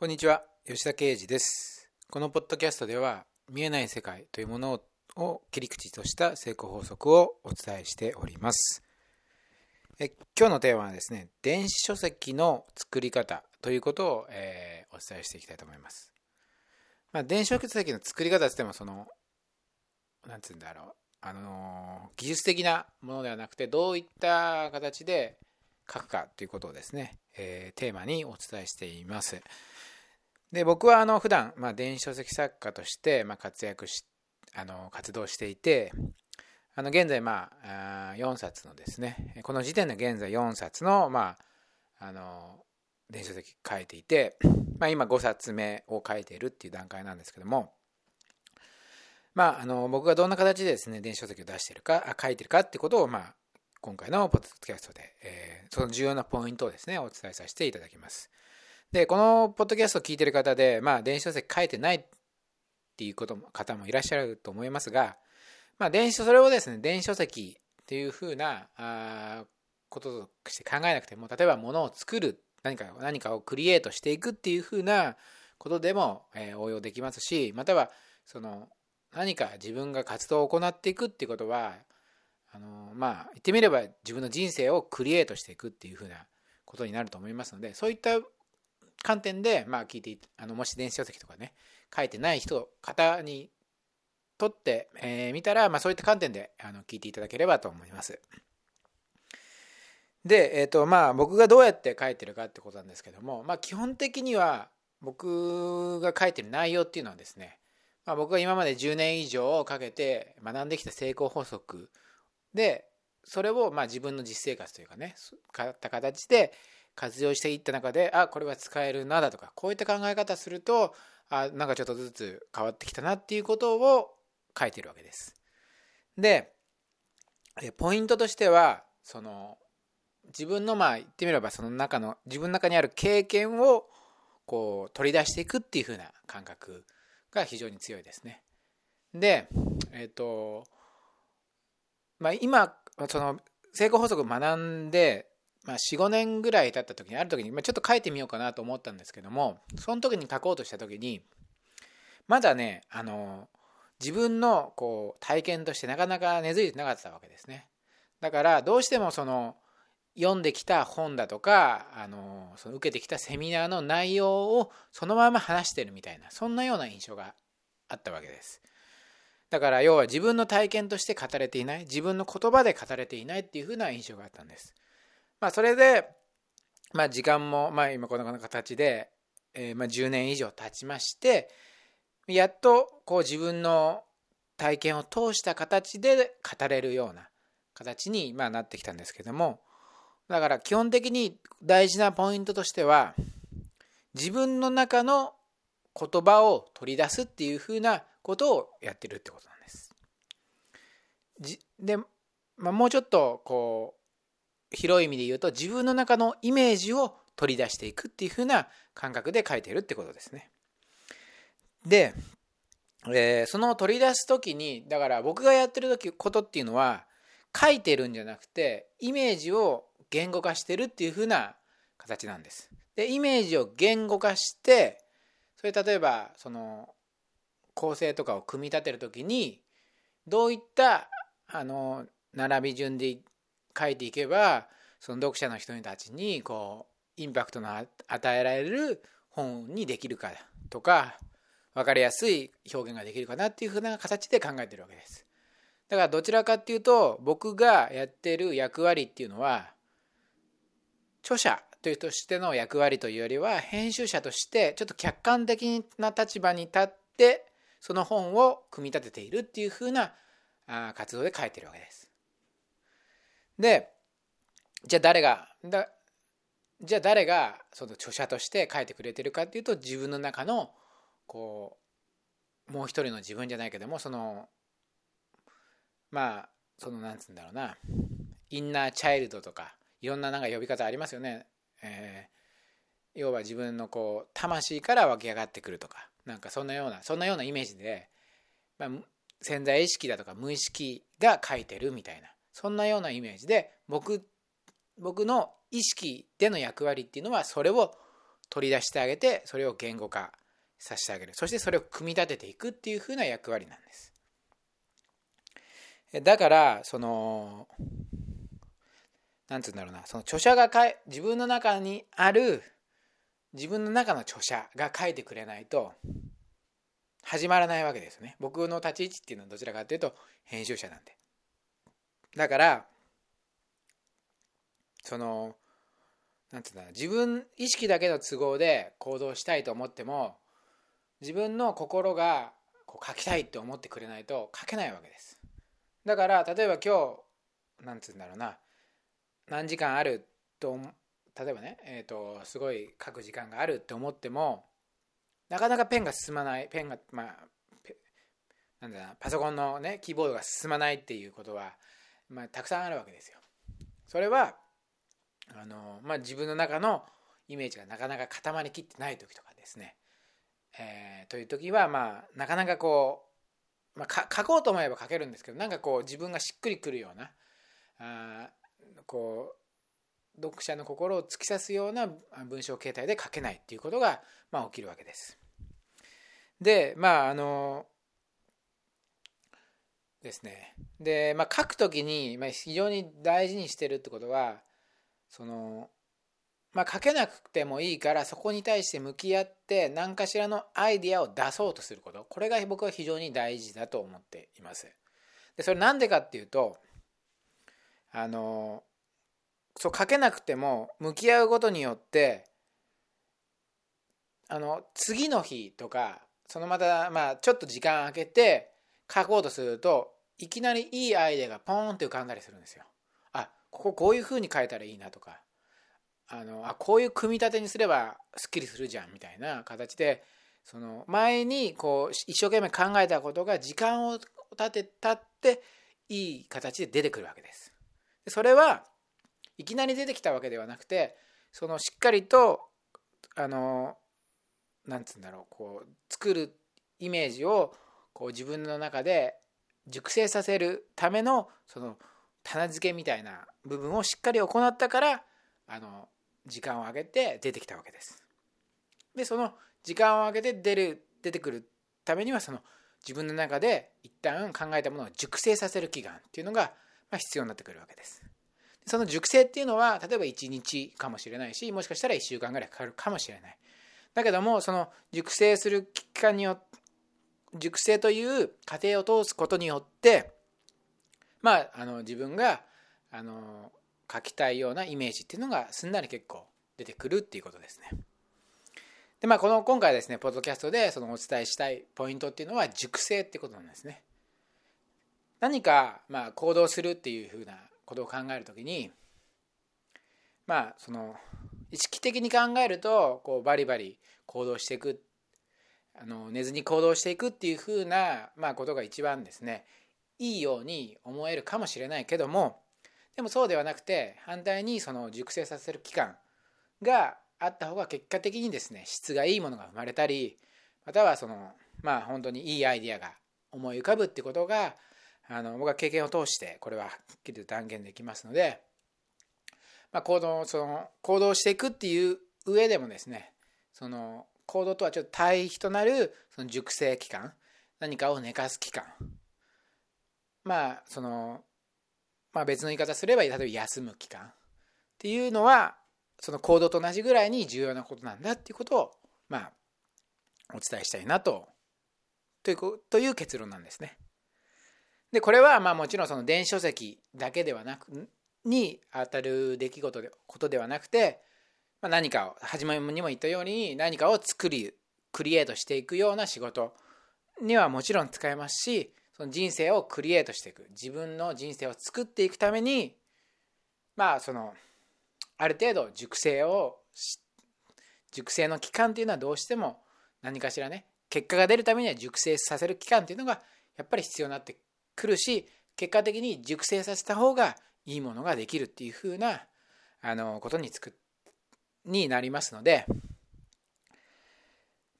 こんにちは吉田啓二です。このポッドキャストでは見えない世界というものを切り口とした成功法則をお伝えしております。え今日のテーマはですね電子書籍の作り方ということを、えー、お伝えしていきたいと思います、まあ、電子書籍の作り方ってってもそのなんつうんだろう。あの技術的なものではなくてどういった形で書くかということをですね、えー、テーマにお伝えしています。で僕はあの普段、まあ、電子書籍作家として、まあ、活躍しあの活動していてあの現在、まあ、4冊のですねこの時点で現在4冊の,、まあ、あの電子書籍書いていて、まあ、今5冊目を書いているっていう段階なんですけどもまあ、あの僕がどんな形でですね電子書籍を出しているか書いてるかっていうことを、まあ、今回のポッドキャストで、えー、その重要なポイントをですねお伝えさせていただきます。でこのポッドキャストを聞いてる方で、まあ、電子書籍書いてないっていうことも方もいらっしゃると思いますが、まあ、電子それをですね電子書籍っていうふうなあこととして考えなくても例えば物を作る何か何かをクリエイトしていくっていうふうなことでも、えー、応用できますしまたはその何か自分が活動を行っていくっていうことはあのまあ言ってみれば自分の人生をクリエイトしていくっていうふうなことになると思いますのでそういった観点で、まあ、聞いてあのもし電子書籍とかね書いてない人方にとってみ、えー、たら、まあ、そういった観点であの聞いていただければと思います。で、えーとまあ、僕がどうやって書いてるかってことなんですけども、まあ、基本的には僕が書いてる内容っていうのはですねまあ、僕が今まで10年以上かけて学んできた成功法則でそれをまあ自分の実生活というかねかった形で活用していった中であこれは使えるなだとかこういった考え方するとあなんかちょっとずつ変わってきたなっていうことを書いてるわけです。でポイントとしてはその自分のまあ言ってみればその中の自分の中にある経験をこう取り出していくっていう風な感覚が非常に強いですね。で、えっ、ー、と、まあ、今、その成功法則を学んで、まあ、45年ぐらい経った時にある時に、まあ、ちょっと書いてみようかなと思ったんですけどもその時に書こうとした時にまだねあの自分のこう体験としてなかなか根付いてなかったわけですね。だからどうしてもその読んできた本だとかあのその受けてきたセミナーの内容をそのまま話してるみたいなそんなような印象があったわけです。だから要は自分の体験として語れていない自分の言葉で語れていないっていうふうな印象があったんです。まあそれでまあ時間もまあ今この形で、えー、まあ10年以上経ちましてやっとこう自分の体験を通した形で語れるような形にまあなってきたんですけどもだから基本的に大事なポイントとしては自分の中の言葉を取り出すっていうふうなことをやってるってことなんです。で、まあ、もうちょっとこう広い意味で言うと自分の中のイメージを取り出していくっていうふうな感覚で書いてるってことですね。で、えー、その取り出す時にだから僕がやってる時ことっていうのは書いてるんじゃなくてイメージを言語化してるっていう風な形なんです。でイメージを言語化してそれ例えばその構成とかを組み立てる時にどういったあの並び順で書いていけばその読者の人たちにこうインパクトの与えられる本にできるかとか分かりやすい表現ができるかなっていうふうな形で考えてるわけです。だからどちらかっていうと僕がやってる役割っていうのは著者というとしての役割というよりは編集者としてちょっと客観的な立場に立ってその本を組み立てているっていうふうな活動で書いてるわけです。でじゃあ誰がだじゃあ誰がその著者として書いてくれてるかっていうと自分の中のこうもう一人の自分じゃないけどもそのまあそのなんつうんだろうなインナーチャイルドとかいろんななんか呼び方ありますよね。えー、要は自分のこう魂から湧き上がってくるとかなんかそんなようなそんなようなイメージで、まあ、潜在意識だとか無意識が書いてるみたいなそんなようなイメージで僕僕の意識での役割っていうのはそれを取り出してあげてそれを言語化させてあげる。そしてそれを組み立てていくっていうふうな役割なんです。だからそのなんつうんだろうな。その著者がかい自分の中にある自分の中の著者が書いてくれないと始まらないわけですね。僕の立ち位置っていうのはどちらかというと編集者なんで。だからそのなんつうんだ自分意識だけの都合で行動したいと思っても自分の心がこう書きたいって思ってくれないと書けないわけです。だから例えば今日なんつうんだろうな何時間あると例えばね、えーと、すごい書く時間があるって思ってもなかなかペンが進まないペンがまあなんだなパソコンのねキーボードが進まないっていうことは、まあ、たくさんあるわけですよそれはあの、まあ、自分の中のイメージがなかなか固まりきってない時とかですね、えー、という時は、まあ、なかなかこう、まあ、書こうと思えば書けるんですけどなんかこう自分がしっくりくるようなあこう読者の心を突き刺すような文章形態で書けないっていうことが、まあ、起きるわけです。でまああのですねで、まあ、書くときに、まあ、非常に大事にしてるってことはそのまあ書けなくてもいいからそこに対して向き合って何かしらのアイディアを出そうとすることこれが僕は非常に大事だと思っています。でそれなんでかっていうとあのそう書けなくても向き合うことによってあの次の日とかそのまたまあちょっと時間空けて書こうとするといきなりいいアイデアがポーンって浮かんだりするんですよ。あこここういうふうに書いたらいいなとかあのあこういう組み立てにすればすっきりするじゃんみたいな形でその前にこう一生懸命考えたことが時間を立てたっていい形で出てくるわけです。でそれはいきなり出てきたわけではなくてそのしっかりとあのなんつうんだろうこう作るイメージをこう自分の中で熟成させるためのその棚付けみたいな部分をしっかり行ったからあの時間を空けて出てきたわけです。でその時間を空けて出る出てくるためにはその自分の中で一旦考えたものを熟成させる期間っていうのが必要になってくるわけです。その熟成っていうのは例えば1日かもしれないしもしかしたら1週間ぐらいかかるかもしれない。だけどもその熟成する期間によって熟成という過程を通すことによってまああの自分があの書きたいようなイメージっていうのがすんなり結構出てくるっていうことですね。でまあこの今回ですねポッドキャストでそのお伝えしたいポイントっていうのは熟成ってことなんですね。何かまあ行動するっていうふうなことを考えるときにまあその意識的に考えるとこうバリバリ行動していくあの寝ずに行動していくっていうふうな、まあ、ことが一番ですね。いいように思えるかもしれないけどもでもそうではなくて反対にその熟成させる期間があった方が結果的にですね質がいいものが生まれたりまたはそのまあ本当にいいアイディアが思い浮かぶってことがあの僕は経験を通してこれははっきりと断言できますので、まあ、行動その行動していくっていう上でもですねその行動とはちょっと対比となるその熟成期間何かを寝かす期間。まあその、まあ、別の言い方すれば例えば休む期間。っていうのはその行動と同じぐらいに重要なことなんだっていうことをまあお伝えしたいなと。というという結論なんですね。でこれはまあもちろんその電子書籍だけではなくに当たる出来事でことではなくて、まあ、何かを始まりにも言ったように何かを作りクリエイトしていくような仕事にはもちろん使えますしその人生をクリエイトしていく。自分の人生を作っていくためにまあそのある程度熟成を熟成の期間っていうのはどうしても何かしらね結果が出るためには熟成させる期間っていうのがやっぱり必要になってくるし結果的に熟成させた方がいいものができるっていう風なあなことにつくになりますので、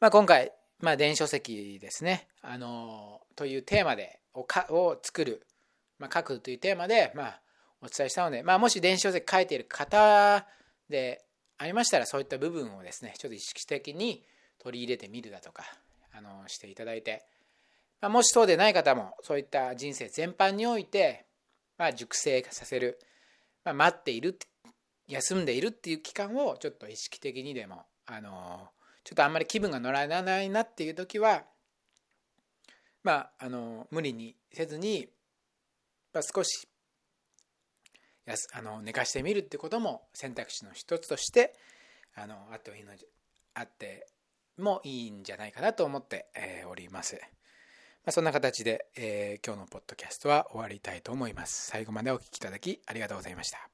まあ、今回まあ、電子書籍ですね、あのというテーマでをかを作る、まあ、書くというテーマで、まあ、お伝えしたので、まあ、もし電子書籍書いている方でありましたらそういった部分をですねちょっと意識的に取り入れてみるだとかあのしていただいて、まあ、もしそうでない方もそういった人生全般において、まあ、熟成させる、まあ、待っている休んでいるっていう期間をちょっと意識的にでもあのちょっとあんまり気分が乗らないなっていう時はまああの無理にせずに、まあ、少しやすあの寝かしてみるってことも選択肢の一つとしてあのあっていいのあってもいいんじゃないかなと思って、えー、おります。まあ、そんな形で、えー、今日のポッドキャストは終わりたいと思います。最後までお聴きいただきありがとうございました。